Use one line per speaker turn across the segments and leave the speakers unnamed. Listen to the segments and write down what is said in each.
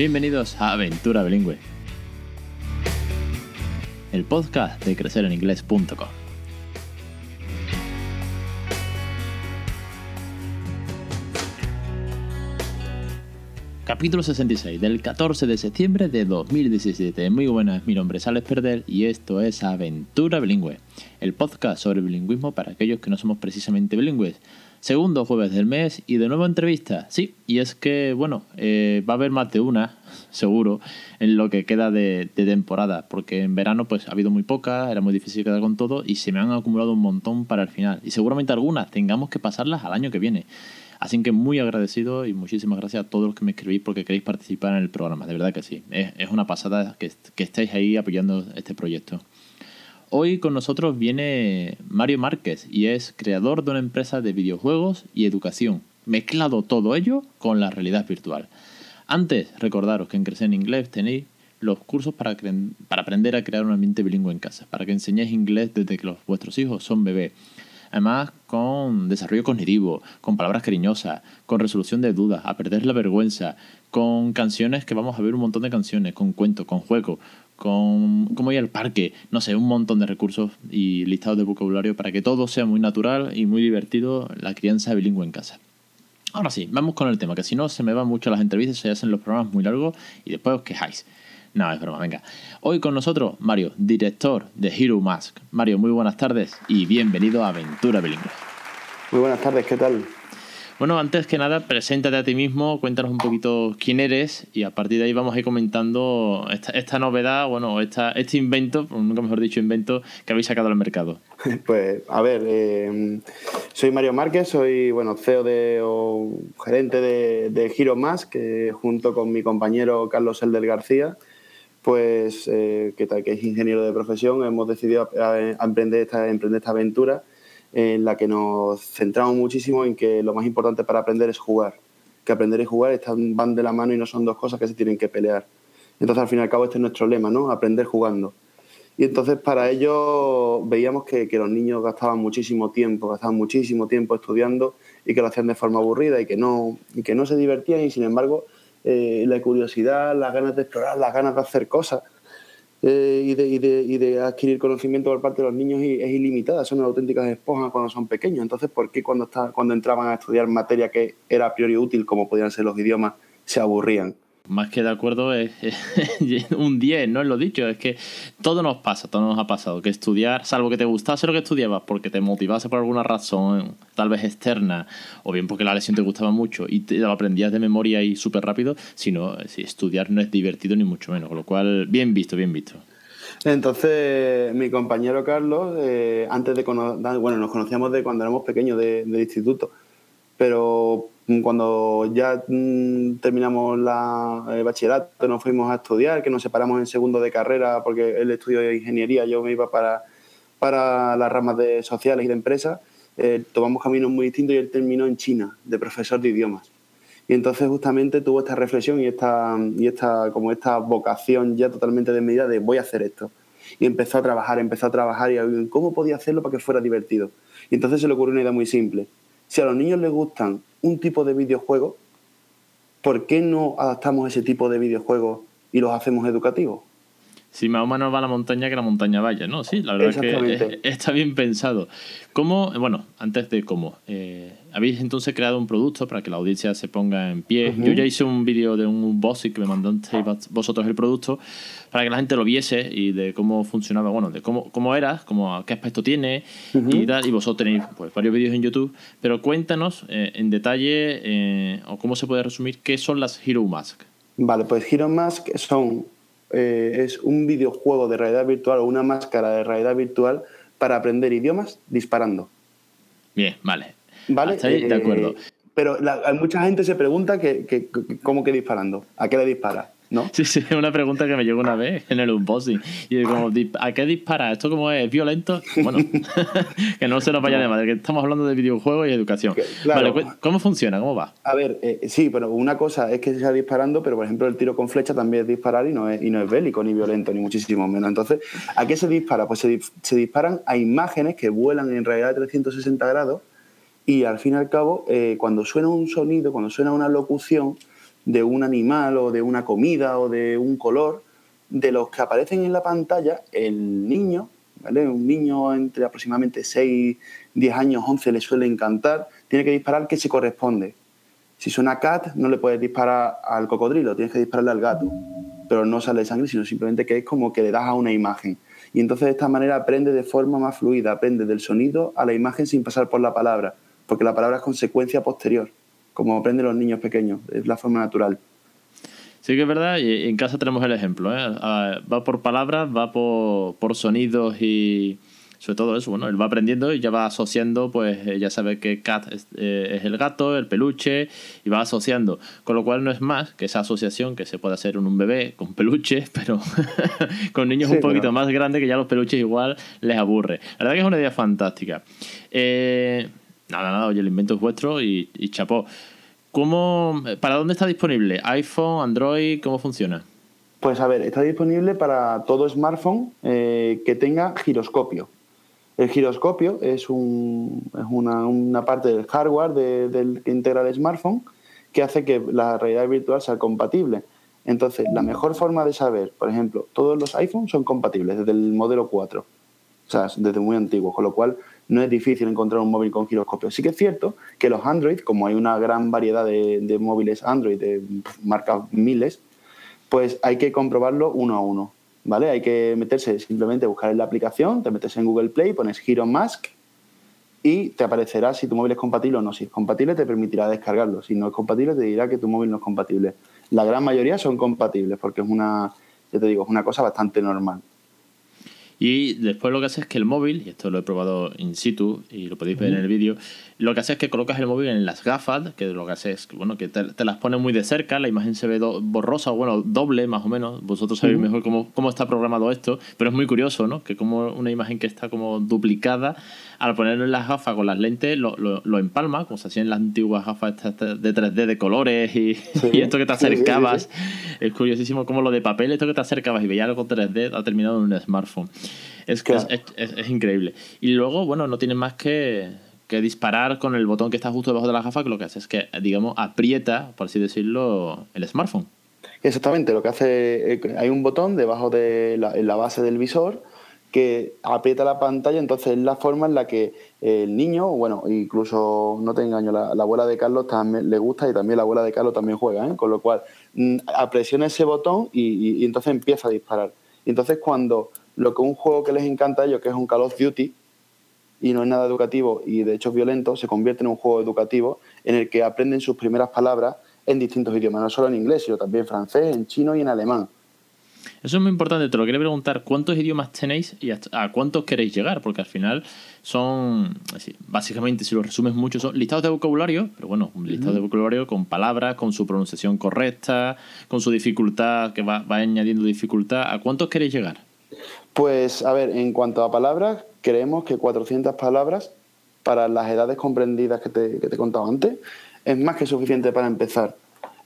Bienvenidos a Aventura Bilingüe, el podcast de crecereninglés.com. Capítulo 66 del 14 de septiembre de 2017. Muy buenas, mi nombre es Alex Perdel y esto es Aventura Bilingüe, el podcast sobre bilingüismo para aquellos que no somos precisamente bilingües. Segundo jueves del mes y de nuevo entrevista. Sí, y es que, bueno, eh, va a haber más de una, seguro, en lo que queda de, temporada, porque en verano pues ha habido muy poca, era muy difícil quedar con todo y se me han acumulado un montón para el final. Y seguramente algunas tengamos que pasarlas al año que viene. Así que muy agradecido y muchísimas gracias a todos los que me escribís porque queréis participar en el programa. De verdad que sí. Es, es una pasada que, que estéis ahí apoyando este proyecto. Hoy con nosotros viene Mario Márquez y es creador de una empresa de videojuegos y educación. Mezclado todo ello con la realidad virtual. Antes, recordaros que en Crecer en Inglés tenéis los cursos para, aprender a crear un ambiente bilingüe en casa, para que enseñéis inglés desde que los, vuestros hijos son bebés. Además, con desarrollo cognitivo, con palabras cariñosas, con resolución de dudas, a perder la vergüenza, con canciones que vamos a ver un montón de canciones, con cuentos, con juegos, con cómo ir al parque, no sé, un montón de recursos y listados de vocabulario para que todo sea muy natural y muy divertido la crianza bilingüe en casa. Ahora sí, vamos con el tema, que si no se me van mucho las entrevistas, se hacen los programas muy largos y después os quejáis. No, es broma, venga. Hoy con nosotros, Mario, director de Hero Mask. Mario, muy buenas tardes y bienvenido a Aventura Bilingüe.
Muy buenas tardes, ¿qué tal?
Bueno, antes que nada, preséntate a ti mismo, cuéntanos un poquito quién eres y a partir de ahí vamos a ir comentando esta, esta novedad, bueno, esta, este invento, nunca mejor dicho invento, que habéis sacado al mercado.
Pues, a ver, eh, soy Mario Márquez, soy, bueno, CEO de, o gerente de, de Hero Mask, que junto con mi compañero Carlos Elder García, pues eh, que, que, es ingeniero de profesión, hemos decidido a, a emprender, esta, emprender esta aventura en la que nos centramos muchísimo en que lo más importante para aprender es jugar. Que aprender y jugar están, van de la mano y no son dos cosas que se tienen que pelear. Entonces, al fin y al cabo, este es nuestro lema, ¿no? Aprender jugando. Y entonces, para ello, veíamos que, que los niños gastaban muchísimo tiempo, gastaban muchísimo tiempo estudiando y que lo hacían de forma aburrida y que no, y que no se divertían y, sin embargo, eh, la curiosidad, las ganas de explorar, las ganas de hacer cosas eh, y, de, y, de, y, de, adquirir conocimiento por parte de los niños es ilimitada, son auténticas esponjas cuando son pequeños. Entonces, ¿por qué cuando, está, cuando entraban a estudiar materia que era a priori útil, como podían ser los idiomas, se aburrían?
Más que de acuerdo es, un 10, no es lo dicho, es que todo nos pasa, todo nos ha pasado, que estudiar, salvo que te gustase lo que estudiabas porque te motivase por alguna razón, tal vez externa, o bien porque la lección te gustaba mucho y te lo aprendías de memoria y súper rápido, sino si estudiar no es divertido ni mucho menos, con lo cual, bien visto, bien visto.
Entonces, mi compañero Carlos, eh, antes de bueno, nos conocíamos de cuando éramos pequeños de, del instituto, pero cuando ya mm, terminamos la, el bachillerato, nos fuimos a estudiar, que nos separamos en segundo de carrera porque él estudió ingeniería, yo me iba para, para las ramas de sociales y de empresas, eh, tomamos caminos muy distintos y él terminó en China, de profesor de idiomas. Y entonces justamente tuvo esta reflexión y esta, y esta, como esta vocación ya totalmente desmedida de voy a hacer esto. Y empezó a trabajar, empezó a trabajar y cómo podía hacerlo para que fuera divertido. Y entonces se le ocurrió una idea muy simple. Si a los niños les gustan un tipo de videojuego, ¿por qué no adaptamos ese tipo de videojuegos y los hacemos educativos?
Si más o menos va a la montaña que la montaña vaya, ¿no? Sí, la verdad es que está bien pensado. ¿Cómo, bueno, antes de cómo, eh, habéis entonces creado un producto para que la audiencia se ponga en pie? Uh -huh. Yo ya hice un vídeo de un unboxing que me mandasteis vosotros el producto para que la gente lo viese y de cómo funcionaba, bueno, de cómo, cómo era, cómo, qué aspecto tiene uh -huh. y tal. Y vosotros tenéis pues, varios vídeos en YouTube, pero cuéntanos eh, en detalle eh, o cómo se puede resumir qué son las Hero Mask.
Vale, pues Hero Mask son eh, es un videojuego de realidad virtual o una máscara de realidad virtual para aprender idiomas disparando.
Bien, vale. ¿Vale? Hasta ahí, de acuerdo.
Eh, pero la, mucha gente se pregunta que, que, cómo que disparando, a qué le dispara. ¿No?
Sí, sí, una pregunta que me llegó una vez en el unboxing. Y como, ¿a qué dispara? ¿Esto como es violento? Bueno, que no se nos vaya de madre, que estamos hablando de videojuegos y educación. Claro. Vale, ¿cómo funciona? ¿Cómo va?
A ver, eh, sí, pero una cosa es que se sea disparando, pero por ejemplo el tiro con flecha también es disparar y no es, y no es bélico, ni violento, ni muchísimo menos. Entonces, ¿a qué se dispara? Pues se, se disparan a imágenes que vuelan en realidad de 360 grados y al fin y al cabo, eh, cuando suena un sonido, cuando suena una locución, de un animal o de una comida o de un color, de los que aparecen en la pantalla, el niño, ¿vale? Un niño entre aproximadamente 6, 10 años, 11 le suele encantar, tiene que disparar que se corresponde. Si suena cat, no le puedes disparar al cocodrilo, tienes que dispararle al gato. Pero no sale sangre, sino simplemente que es como que le das a una imagen. Y entonces de esta manera aprende de forma más fluida, aprende del sonido a la imagen sin pasar por la palabra, porque la palabra es consecuencia posterior, como aprenden los niños pequeños, es la forma natural.
Sí que es verdad, y en casa tenemos el ejemplo, ¿eh? va por palabras, va por, por sonidos y sobre todo eso, bueno, él va aprendiendo y ya va asociando, pues eh, ya sabe que cat eh, es, el gato, el peluche, y va asociando, con lo cual no es más que esa asociación que se puede hacer en un bebé con peluche, pero con niños un poquito más grandes que ya los peluches igual les aburre. La verdad que es una idea fantástica. Nada, nada, oye, el invento es vuestro y, y chapó. ¿Cómo, ¿Para dónde está disponible? ¿iPhone, Android? ¿Cómo funciona?
Pues a ver, está disponible para todo smartphone eh, que tenga giroscopio. El giroscopio es, un, es una, parte del hardware del que integra el smartphone que hace que la realidad virtual sea compatible. Entonces, la mejor forma de saber, por ejemplo, todos los iPhones son compatibles desde el modelo 4, o sea, desde muy antiguo, con lo cual no es difícil encontrar un móvil con giroscopio. Sí que es cierto que los Android, como hay una gran variedad de, móviles Android de marcas miles, pues hay que comprobarlo uno a uno. ¿Vale? Hay que meterse, simplemente buscar en la aplicación, te metes en Google Play, pones Giro Mask y te aparecerá si tu móvil es compatible o no. Si es compatible, te permitirá descargarlo. Si no es compatible, te dirá que tu móvil no es compatible. La gran mayoría son compatibles porque es una, ya te digo, es una cosa bastante normal.
Y después lo que hace es que el móvil, y esto lo he probado in situ y lo podéis ver en el vídeo, lo que hace es que colocas el móvil en las gafas, que lo que hace es que, bueno, que te, las pone muy de cerca, la imagen se ve borrosa, o bueno, doble más o menos. Vosotros sabéis mejor cómo, cómo está programado esto, pero es muy curioso, ¿no? Que como una imagen que está como duplicada, al ponerlo en las gafas con las lentes, lo, lo, empalma, como se hacía en las antiguas gafas de 3D de colores y, esto que te acercabas. es curiosísimo como lo de papel, esto que te acercabas y veías algo 3D, ha terminado en un smartphone. Es, que es, increíble. Y luego, bueno, no tienes más que, que, disparar con el botón que está justo debajo de la gafa, que lo que hace es que, digamos, aprieta, por así decirlo, el smartphone.
Exactamente, lo que hace, eh, hay un botón debajo de la, en la base del visor que aprieta la pantalla, entonces es la forma en la que el niño, bueno, incluso no te engaño, la, abuela de Carlos también le gusta y también la abuela de Carlos también juega, ¿eh? con lo cual mm, apresiona ese botón y, y, entonces empieza a disparar. Y entonces cuando lo que un juego que les encanta a ellos, que es un Call of Duty, y no es nada educativo y de hecho es violento, se convierte en un juego educativo en el que aprenden sus primeras palabras en distintos idiomas, no solo en inglés, sino también en francés, en chino y en alemán.
Eso es muy importante, te lo quería preguntar, ¿cuántos idiomas tenéis y a cuántos queréis llegar? Porque al final son, básicamente, si lo resumes mucho, son listados de vocabulario, pero bueno, un listado de vocabulario con palabras, con su pronunciación correcta, con su dificultad, que va, va añadiendo dificultad. ¿A cuántos queréis llegar?
Pues, a ver, en cuanto a palabras, creemos que 400 palabras para las edades comprendidas que te, que te he contado antes es más que suficiente para empezar.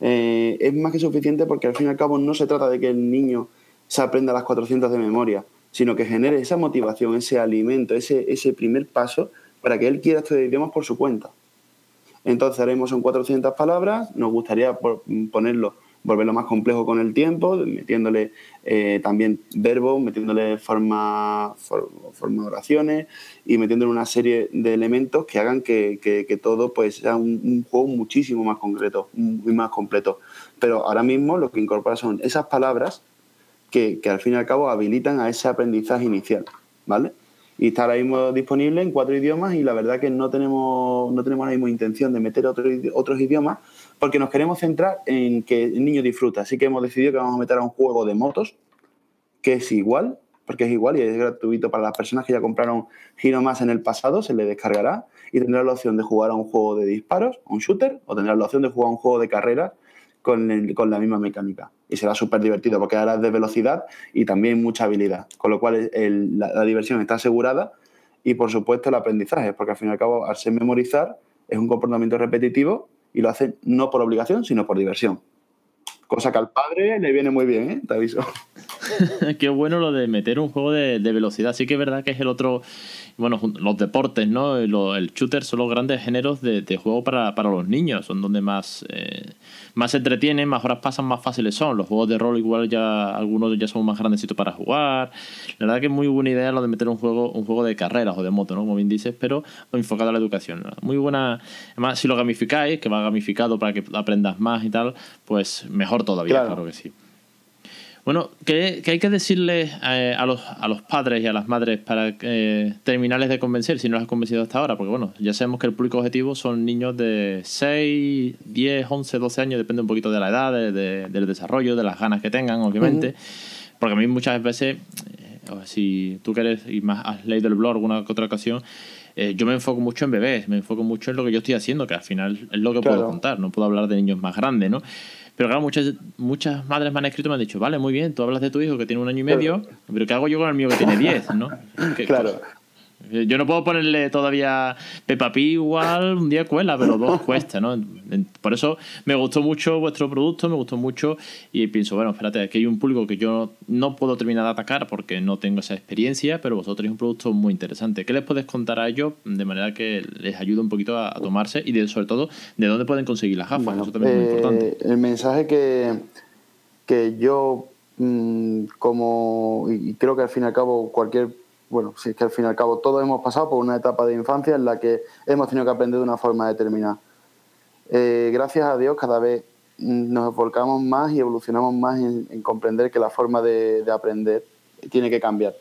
Eh, es más que suficiente porque al fin y al cabo no se trata de que el niño se aprenda las 400 de memoria, sino que genere esa motivación, ese alimento, ese, ese primer paso para que él quiera estudiar idiomas por su cuenta. Entonces haremos son 400 palabras, nos gustaría ponerlo volverlo más complejo con el tiempo, metiéndole eh, también verbos, metiéndole forma, forma, de oraciones y metiéndole una serie de elementos que hagan que, todo pues, sea un, juego muchísimo más concreto, y más completo. Pero ahora mismo lo que incorpora son esas palabras que, al fin y al cabo habilitan a ese aprendizaje inicial, ¿vale? y está ahora mismo disponible en cuatro idiomas y la verdad que no tenemos, no tenemos ahora mismo intención de meter otros idiomas porque nos queremos centrar en que el niño disfruta. Así que hemos decidido que vamos a meter a un juego de motos que es igual, porque es igual y es gratuito para las personas que ya compraron Giro Más en el pasado, se le descargará y tendrá la opción de jugar a un juego de disparos, un shooter, o tendrá la opción de jugar a un juego de carrera con, la misma mecánica. Y será súper divertido porque es de velocidad y también mucha habilidad. Con lo cual la, diversión está asegurada y por supuesto el aprendizaje, porque al fin y al cabo al ser memorizar es un comportamiento repetitivo y lo hacen no por obligación, sino por diversión. Cosa que al padre le viene muy bien, ¿eh? te aviso.
qué bueno lo de meter un juego de, velocidad. Sí que es verdad que es el otro. Bueno, los deportes, ¿no? el shooter son los grandes géneros de, juego para, los niños. Son donde más, eh, más se entretienen, más horas pasan, más fáciles son. Los juegos de rol, igual ya algunos ya son más grandecitos para jugar. La verdad que es muy buena idea lo de meter un juego, un juego de carreras o de moto, ¿no? Como bien dices, pero enfocado a la educación. Muy buena. Además, si lo gamificáis, que va gamificado para que aprendas más y tal, pues mejor todavía, claro que sí. Bueno, ¿qué, hay que decirle eh, a, los, a los padres y a las madres para eh, terminarles de convencer si no los has convencido hasta ahora? Porque bueno, ya sabemos que el público objetivo son niños de 6, 10, 11, 12 años, depende un poquito de la edad, del desarrollo, de las ganas que tengan, obviamente. Porque a mí muchas veces, eh, si tú quieres y más has leído el blog alguna otra ocasión, yo me enfoco mucho en bebés, me enfoco mucho en lo que yo estoy haciendo, que al final es lo que puedo contar, no puedo hablar de niños más grandes, ¿no? Pero claro, muchas, muchas madres me han escrito y me han dicho, vale, muy bien, tú hablas de tu hijo que tiene un año y medio, pero ¿qué hago yo con el mío que tiene diez, no?
claro.
Yo no puedo ponerle todavía Peppa Pig igual, un día cuela, pero dos cuesta, ¿no? Por eso me gustó mucho vuestro producto, me gustó mucho y pienso, bueno, espérate, aquí hay un público que yo no puedo terminar de atacar porque no tengo esa experiencia, pero vosotros tenéis un producto muy interesante. ¿Qué les podéis contar a ellos de manera que les ayude un poquito a, tomarse y de, sobre todo de dónde pueden conseguir las gafas? eso también es muy importante.
Eh, el mensaje que, que yo, mm, como, y creo que al fin y al cabo cualquier bueno, si es que al fin y al cabo todos hemos pasado por una etapa de infancia en la que hemos tenido que aprender de una forma determinada. Eh, gracias a Dios cada vez nos volcamos más y evolucionamos más en, comprender que la forma de, aprender tiene que cambiar.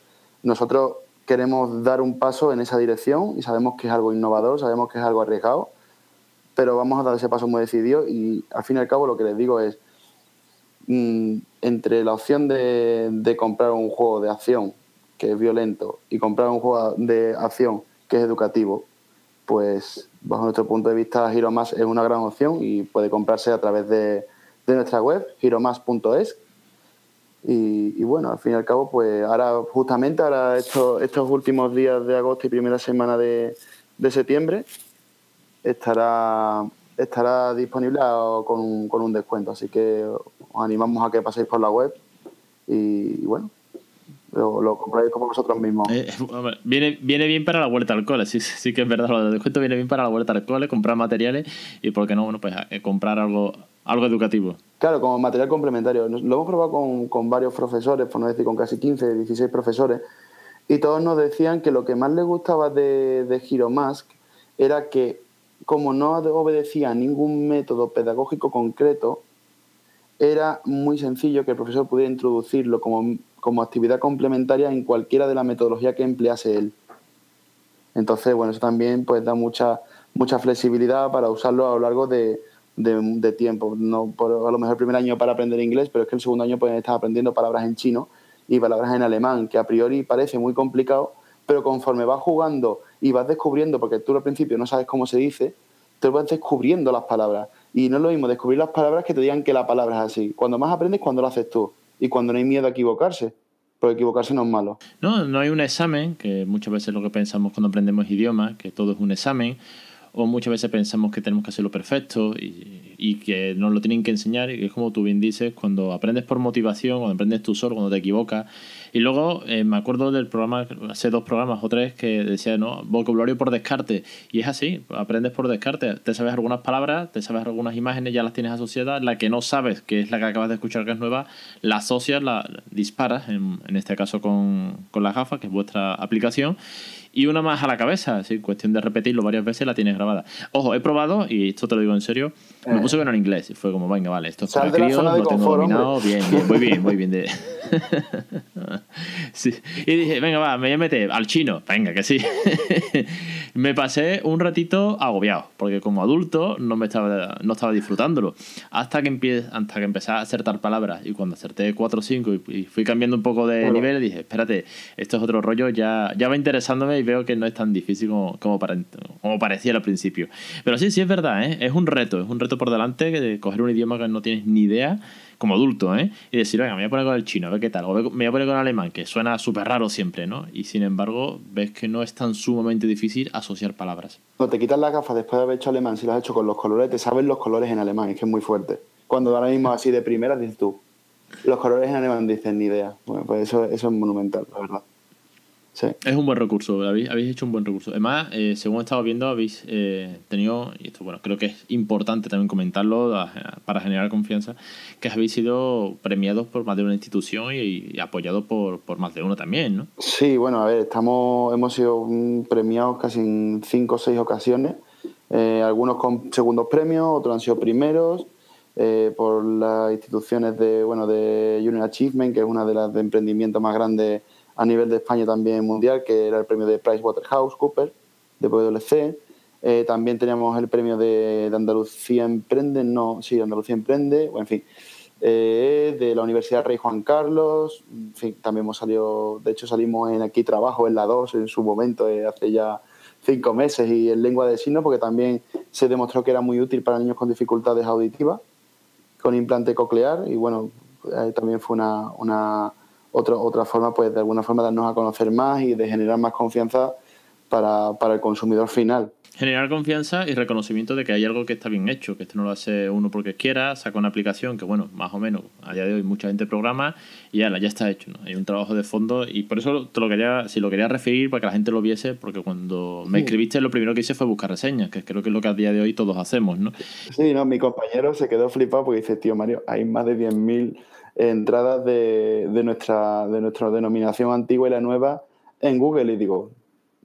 Nosotros queremos dar un paso en esa dirección y sabemos que es algo innovador, sabemos que es algo arriesgado, pero vamos a dar ese paso muy decidido y al fin y al cabo lo que les digo es, mm, entre la opción de comprar un juego de acción que es violento, y comprar un juego de acción que es educativo, pues bajo nuestro punto de vista Giromas es una gran opción y puede comprarse a través de, nuestra web, giromas.es. Y, bueno, al fin y al cabo, pues ahora justamente ahora estos, estos últimos días de agosto y primera semana de, septiembre estará, estará disponible con un, con un descuento. Así que os animamos a que paséis por la web y bueno, lo, lo compráis como vosotros mismos. Eh,
viene, viene bien para la vuelta al cole, sí, sí que es verdad, lo de descuento viene bien para la vuelta al cole, comprar materiales y, ¿por qué no? Bueno, pues eh, comprar algo, algo educativo.
Claro, como material complementario. Lo hemos probado con, con varios profesores, por no decir con casi 15, 16 profesores, y todos nos decían que lo que más les gustaba de, de Giromask era que, como no obedecía a ningún método pedagógico concreto, era muy sencillo que el profesor pudiera introducirlo como como actividad complementaria en cualquiera de la metodología que emplease él. Entonces, bueno, eso también pues da mucha, mucha flexibilidad para usarlo a lo largo de, tiempo. No por, a lo mejor el primer año para aprender inglés, pero es que el segundo año pueden estar aprendiendo palabras en chino y palabras en alemán, que a priori parece muy complicado, pero conforme vas jugando y vas descubriendo, porque tú al principio no sabes cómo se dice, te vas descubriendo las palabras. Y no es lo mismo descubrir las palabras que te digan que la palabra es así. Cuando más aprendes, cuando lo haces tú y cuando no hay miedo a equivocarse. Porque equivocarse no es malo.
No, no hay un examen, que muchas veces lo que pensamos cuando aprendemos idiomas, que todo es un examen, o muchas veces pensamos que tenemos que hacerlo perfecto y, y, que nos lo tienen que enseñar y que es como tú bien dices, cuando aprendes por motivación, cuando aprendes tú solo, cuando te equivocas. Y luego eh, me acuerdo del programa, hace dos programas o tres, que decía, ¿no? Vocabulario por descarte. Y es así, aprendes por descarte. Te sabes algunas palabras, te sabes algunas imágenes, ya las tienes asociadas. La que no sabes, que es la que acabas de escuchar que es nueva, la asocias, la disparas, en, en este caso con, con la gafa, que es vuestra aplicación y una más a la cabeza. Sí, cuestión de repetirlo varias veces la tienes grabada. Ojo, he probado, y esto te lo digo en serio, me eh. puse que en inglés. Y fue como, venga, vale, esto es para críos, lo tengo dominado. Bien, bien, muy bien, muy bien. De... sí. Y dije, venga, va, me voy a meter al chino. Venga, que sí. me pasé un ratito agobiado, porque como adulto no, me estaba, no estaba disfrutándolo. Hasta que, empie, hasta que empecé a acertar palabras. Y cuando acerté 4 o 5 y, fui cambiando un poco de nivel, dije, espérate, esto es otro rollo, ya, ya va interesándome veo que no es tan difícil como, como, como parecía al principio. Pero sí, sí es verdad, ¿eh? es un reto, es un reto por delante de coger un idioma que no tienes ni idea como adulto, ¿eh? Y decir, venga, me voy a poner con el chino, a ver qué tal, o me voy a poner con el alemán, que suena súper raro siempre, ¿no? Y sin embargo, ves que no es tan sumamente difícil asociar palabras.
Cuando te quitas las gafas después de haber hecho alemán, si lo has hecho con los colores, te sabes los colores en alemán, es que es muy fuerte. Cuando ahora mismo así de primera dices tú, los colores en alemán dicen ni idea. Bueno, pues eso, eso es monumental, la verdad.
Es un buen recurso, habéis, habéis hecho un buen recurso. Además, eh, según he estado viendo, habéis eh, tenido, y esto bueno, creo que es importante también comentarlo para generar confianza, que habéis sido premiados por más de una institución y, apoyados por, por, más de uno también, ¿no?
Sí, bueno, a ver, estamos, hemos sido premiados casi en cinco o seis ocasiones, eh, algunos con segundos premios, otros han sido primeros. por las instituciones de bueno de Junior Achievement, que es una de las de emprendimientos más grandes a nivel de España también mundial, que era el premio de PricewaterhouseCoopers, de PwC. Eh, también teníamos el premio de, Andalucía Emprende, no, sí, Andalucía Emprende, o en fin, eh, de la Universidad Rey Juan Carlos, en fin, también hemos salido, de hecho salimos en Aquí Trabajo, en la 2, en su momento, eh, hace ya cinco meses, y en lengua de signos, porque también se demostró que era muy útil para niños con dificultades auditivas, con implante coclear, y bueno, también fue una otra, otra forma, pues de alguna forma darnos a conocer más y de generar más confianza para, para el consumidor final.
Generar confianza y reconocimiento de que hay algo que está bien hecho, que esto no lo hace uno porque quiera, saca una aplicación que, bueno, más o menos, a día de hoy mucha gente programa y ya, ya está hecho, ¿no? Hay un trabajo de fondo y por eso te lo quería, si lo quería referir para que la gente lo viese, porque cuando me escribiste lo primero que hice fue buscar reseñas, que creo que es lo que a día de hoy todos hacemos, ¿no?
Sí, no, mi compañero se quedó flipado porque dice, tío Mario, hay más de 10.000 entradas de, de, nuestra, de nuestra denominación antigua y la nueva en Google y digo,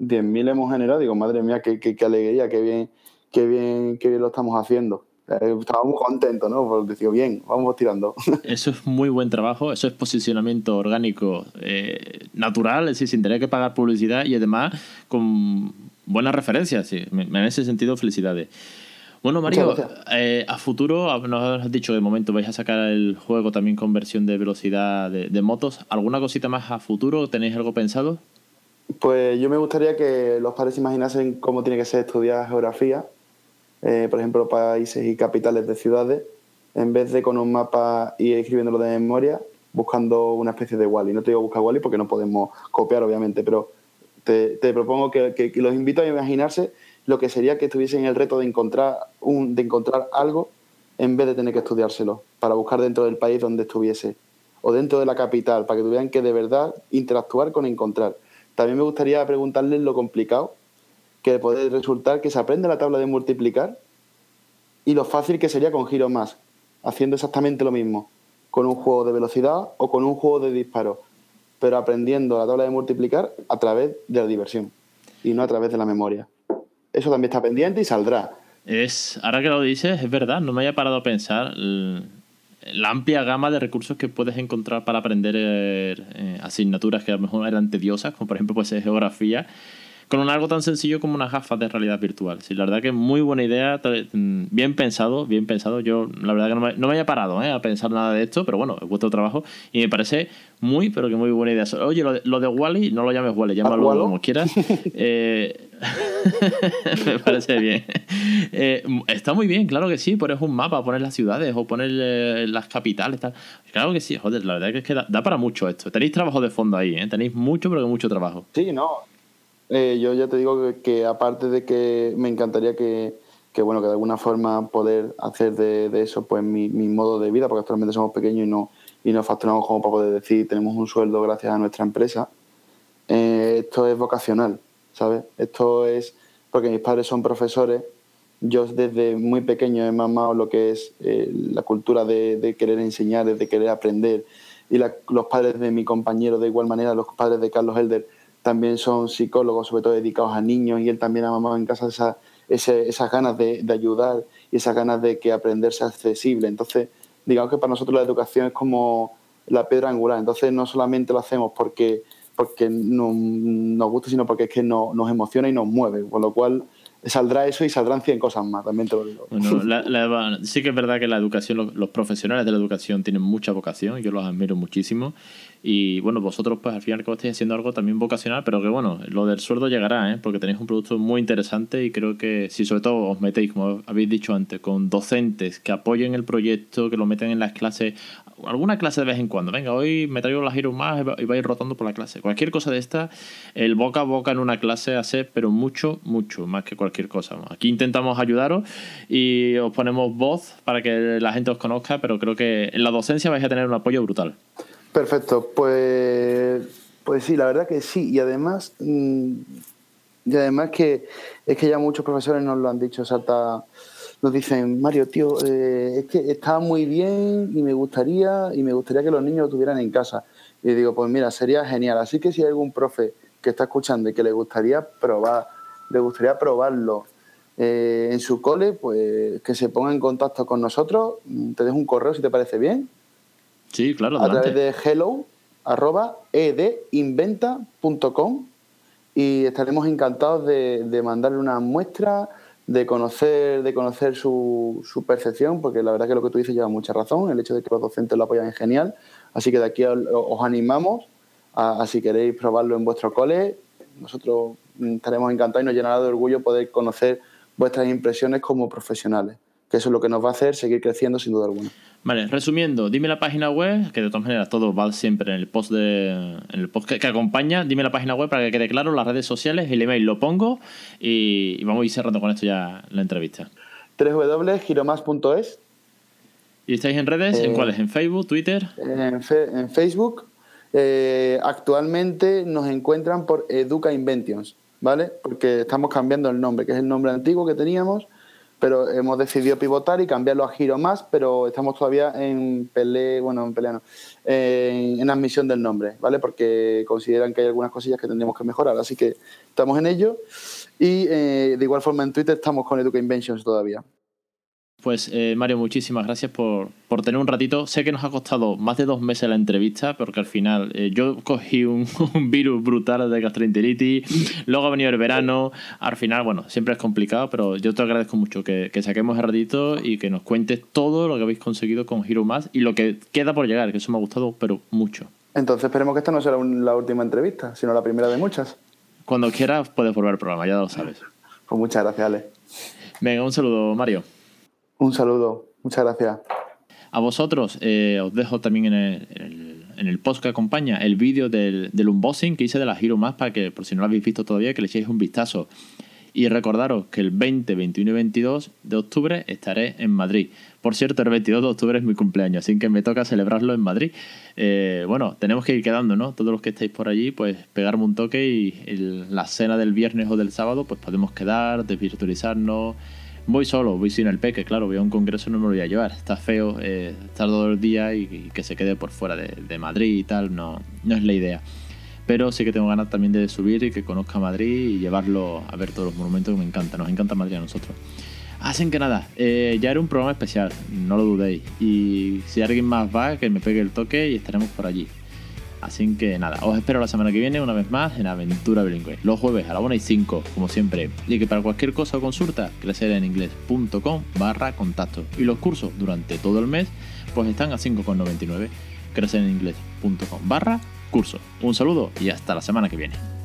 10.000 hemos generado, digo, madre mía, qué, alegría, qué bien, qué bien, qué bien lo estamos haciendo. Eh, estaba muy contento, ¿no? Pues digo, bien, vamos tirando.
Eso es muy buen trabajo, eso es posicionamiento orgánico eh, natural, es decir, sin tener que pagar publicidad y además con buenas referencias, sí. En ese sentido, felicidades. Bueno, Mario, eh, a futuro nos has dicho que de momento vais a sacar el juego también con versión de velocidad de, motos. ¿Alguna cosita más a futuro? ¿Tenéis algo pensado?
Pues yo me gustaría que los padres imaginasen cómo tiene que ser estudiar geografía, eh, por ejemplo, países y capitales de ciudades, en vez de con un mapa y escribiéndolo de memoria, buscando una especie de Wally. No te digo buscar Wally porque no podemos copiar, obviamente, pero te, propongo que, que los invito a imaginarse lo que sería que estuviesen el reto de encontrar, un, de encontrar algo en vez de tener que estudiárselo, para buscar dentro del país donde estuviese, o dentro de la capital, para que tuvieran que de verdad interactuar con encontrar. También me gustaría preguntarles lo complicado que puede resultar que se aprende la tabla de multiplicar y lo fácil que sería con Giro Más, haciendo exactamente lo mismo, con un juego de velocidad o con un juego de disparo, pero aprendiendo la tabla de multiplicar a través de la diversión y no a través de la memoria eso también está pendiente y saldrá.
Es, ahora que lo dices, es verdad, no me haya parado a pensar la amplia gama de recursos que puedes encontrar para aprender eh, asignaturas que a lo mejor eran tediosas, como por ejemplo pues, geografía, con algo tan sencillo como unas gafas de realidad virtual. Sí, la verdad que es muy buena idea, mm, bien pensado, bien pensado. Yo la verdad que no me, no me haya parado eh, a pensar nada de esto, pero bueno, es vuestro trabajo y me parece muy, pero que muy buena idea. Oye, lo de, lo de Wally, no lo llames Wally, llámalo como quieras. Eh, me parece bien. Eh, está muy bien, claro que sí, pones un mapa, pones las ciudades o pones las capitales. Tal. Claro que sí, joder, la verdad que es que da, da para mucho esto. Tenéis trabajo de fondo ahí, ¿eh? tenéis mucho, pero que mucho trabajo.
Sí, no, eh, yo ya te digo que, aparte de que me encantaría que, bueno, que de alguna forma poder hacer de, eso pues mi, modo de vida, porque actualmente somos pequeños y no, y nos facturamos como para poder decir tenemos un sueldo gracias a nuestra empresa, eh, esto es vocacional, ¿sabes? Esto es porque mis padres son profesores, yo desde muy pequeño he mamado lo que es eh, la cultura de, querer enseñar, de querer aprender, y los padres de mi compañero de igual manera, los padres de Carlos Helder, también son psicólogos, sobre todo dedicados a niños, y él también ha mamado en casa esa, esas ganas de, ayudar y esas ganas de que aprender sea accesible. Entonces, digamos que para nosotros la educación es como la piedra angular. Entonces, no solamente lo hacemos porque, porque nos, nos gusta, sino porque es que nos emociona y nos mueve. Con lo cual, saldrá eso y saldrán 100 cosas más, también te lo
sí que es verdad que la educación, los, profesionales de la educación tienen mucha vocación, yo los admiro muchísimo. Y bueno, vosotros pues al final que estáis haciendo algo también vocacional, pero que bueno, lo del sueldo llegará, ¿eh? porque tenéis un producto muy interesante y creo que si sobre todo os metéis, como habéis dicho antes, con docentes que apoyen el proyecto, que lo meten en las clases alguna clase de vez en cuando. Venga, hoy me traigo las Hero más y va a ir rotando por la clase. Cualquier cosa de esta, el boca a boca en una clase hace, pero mucho, mucho, más que cualquier cosa. Aquí intentamos ayudaros y os ponemos voz para que la gente os conozca, pero creo que en la docencia vais a tener un apoyo brutal.
Perfecto, pues, pues sí, la verdad que sí. Y además, mm, y además que es que ya muchos profesores nos lo han dicho, Salta nos dicen, Mario, tío, eh, es que está muy bien y me gustaría, y me gustaría que los niños lo tuvieran en casa. Y digo, pues mira, sería genial. Así que si hay algún profe que está escuchando y que le gustaría probar, le gustaría probarlo eh, en su cole, pues que se ponga en contacto con nosotros. Te dejo un correo si te parece bien.
Sí, claro.
A través de hello arroba edinventa.com y estaremos encantados de, de mandarle una muestra de conocer, de conocer su, su, percepción, porque la verdad que lo que tú dices lleva mucha razón, el hecho de que los docentes lo apoyan es genial, así que de aquí os animamos a, si queréis probarlo en vuestro cole, nosotros estaremos encantados y nos llenará de orgullo poder conocer vuestras impresiones como profesionales, que eso es lo que nos va a hacer seguir creciendo sin duda alguna.
Vale, resumiendo, dime la página web, que de todas maneras todo va siempre en el post de en el post que, acompaña, dime la página web para que quede claro, las redes sociales, el email lo pongo y, vamos a ir cerrando con esto ya la entrevista.
www.giromas.es
¿Y estáis en redes? ¿En eh, cuáles? ¿En Facebook, Twitter?
En, Facebook. Eh, actualmente nos encuentran por Educa Inventions, ¿vale? Porque estamos cambiando el nombre, que es el nombre antiguo que teníamos pero hemos decidido pivotar y cambiarlo a Giro Más, pero estamos todavía en pelea, bueno, en pelea no, en, admisión del nombre, ¿vale? Porque consideran que hay algunas cosillas que tendríamos que mejorar, así que estamos en ello. Y eh, de igual forma en Twitter estamos con Educa Inventions todavía.
Pues eh, Mario, muchísimas gracias por, por, tener un ratito. Sé que nos ha costado más de dos meses la entrevista, porque al final eh, yo cogí un, virus brutal de gastroenteritis, luego ha venido el verano, al final, bueno, siempre es complicado, pero yo te agradezco mucho que, que saquemos el ratito y que nos cuentes todo lo que habéis conseguido con Hero Más y lo que queda por llegar, que eso me ha gustado, pero mucho.
Entonces esperemos que esta no sea la última entrevista, sino la primera de muchas.
Cuando quieras puedes volver al programa, ya lo sabes.
Pues muchas gracias, Ale.
Venga, un saludo, Mario.
Un saludo, muchas gracias.
A vosotros eh, os dejo también en el, en el, post que acompaña el vídeo del, del, unboxing que hice de la Hero Más para que, por si no lo habéis visto todavía, que le echéis un vistazo. Y recordaros que el 20, 21 y 22 de octubre estaré en Madrid. Por cierto, el 22 de octubre es mi cumpleaños, así que me toca celebrarlo en Madrid. Eh, bueno, tenemos que ir quedando, ¿no? Todos los que estáis por allí, pues pegarme un toque y la cena del viernes o del sábado, pues podemos quedar, desvirtualizarnos Voy solo, voy sin el peque, claro, voy a un congreso no me lo voy a llevar. Está feo eh, estar todo el día y, que se quede por fuera de, Madrid y tal, no, no es la idea. Pero sí que tengo ganas también de subir y que conozca Madrid y llevarlo a ver todos los monumentos que me encanta. Nos encanta Madrid a nosotros. Hacen que nada, eh, ya era un programa especial, no lo dudéis. Y si alguien más va, que me pegue el toque y estaremos por allí. Así que nada, os espero la semana que viene una vez más en Aventura Bilingüe, los jueves a la 1 y 5, como siempre. Y que para cualquier cosa o consulta, crecereningles.com barra contacto. Y los cursos durante todo el mes, pues están a 5,99. crecereningles.com barra curso. Un saludo y hasta la semana que viene.